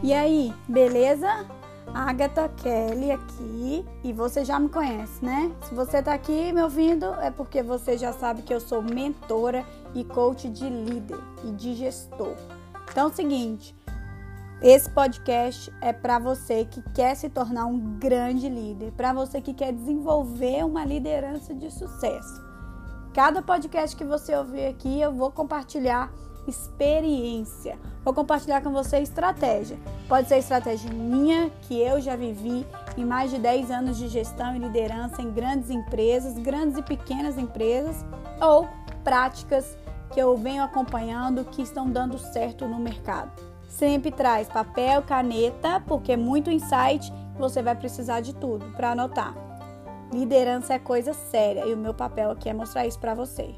E aí, beleza? Agatha Kelly aqui e você já me conhece, né? Se você tá aqui me ouvindo é porque você já sabe que eu sou mentora e coach de líder e de gestor. Então é o seguinte, esse podcast é para você que quer se tornar um grande líder, para você que quer desenvolver uma liderança de sucesso. Cada podcast que você ouvir aqui, eu vou compartilhar experiência. Vou compartilhar com você estratégia. Pode ser estratégia minha, que eu já vivi em mais de 10 anos de gestão e liderança em grandes empresas, grandes e pequenas empresas, ou práticas que eu venho acompanhando que estão dando certo no mercado. Sempre traz papel, caneta, porque é muito insight, você vai precisar de tudo para anotar. Liderança é coisa séria e o meu papel aqui é mostrar isso para você.